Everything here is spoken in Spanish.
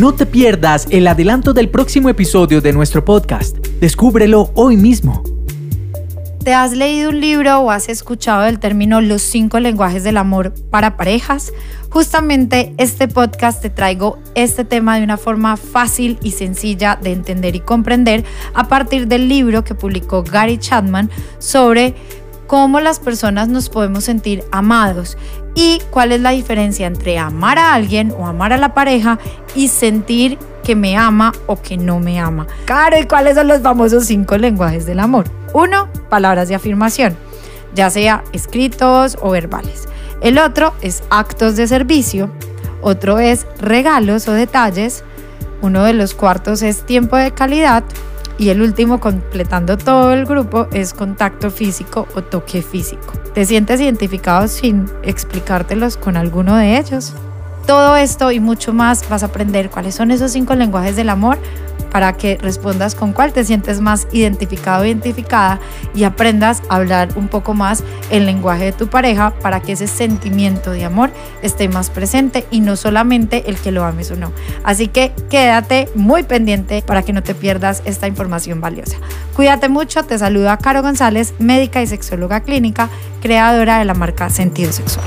No te pierdas el adelanto del próximo episodio de nuestro podcast. Descúbrelo hoy mismo. ¿Te has leído un libro o has escuchado el término los cinco lenguajes del amor para parejas? Justamente este podcast te traigo este tema de una forma fácil y sencilla de entender y comprender a partir del libro que publicó Gary Chapman sobre cómo las personas nos podemos sentir amados y cuál es la diferencia entre amar a alguien o amar a la pareja y sentir que me ama o que no me ama. Claro, ¿y cuáles son los famosos cinco lenguajes del amor? Uno, palabras de afirmación, ya sea escritos o verbales. El otro es actos de servicio, otro es regalos o detalles, uno de los cuartos es tiempo de calidad y el último, completando todo el grupo, es contacto físico o toque físico. ¿Te sientes identificado sin explicártelos con alguno de ellos? Todo esto y mucho más vas a aprender cuáles son esos cinco lenguajes del amor para que respondas con cuál te sientes más identificado o identificada y aprendas a hablar un poco más el lenguaje de tu pareja para que ese sentimiento de amor esté más presente y no solamente el que lo ames o no. Así que quédate muy pendiente para que no te pierdas esta información valiosa. Cuídate mucho, te saluda Caro González, médica y sexóloga clínica, creadora de la marca Sentido Sexual.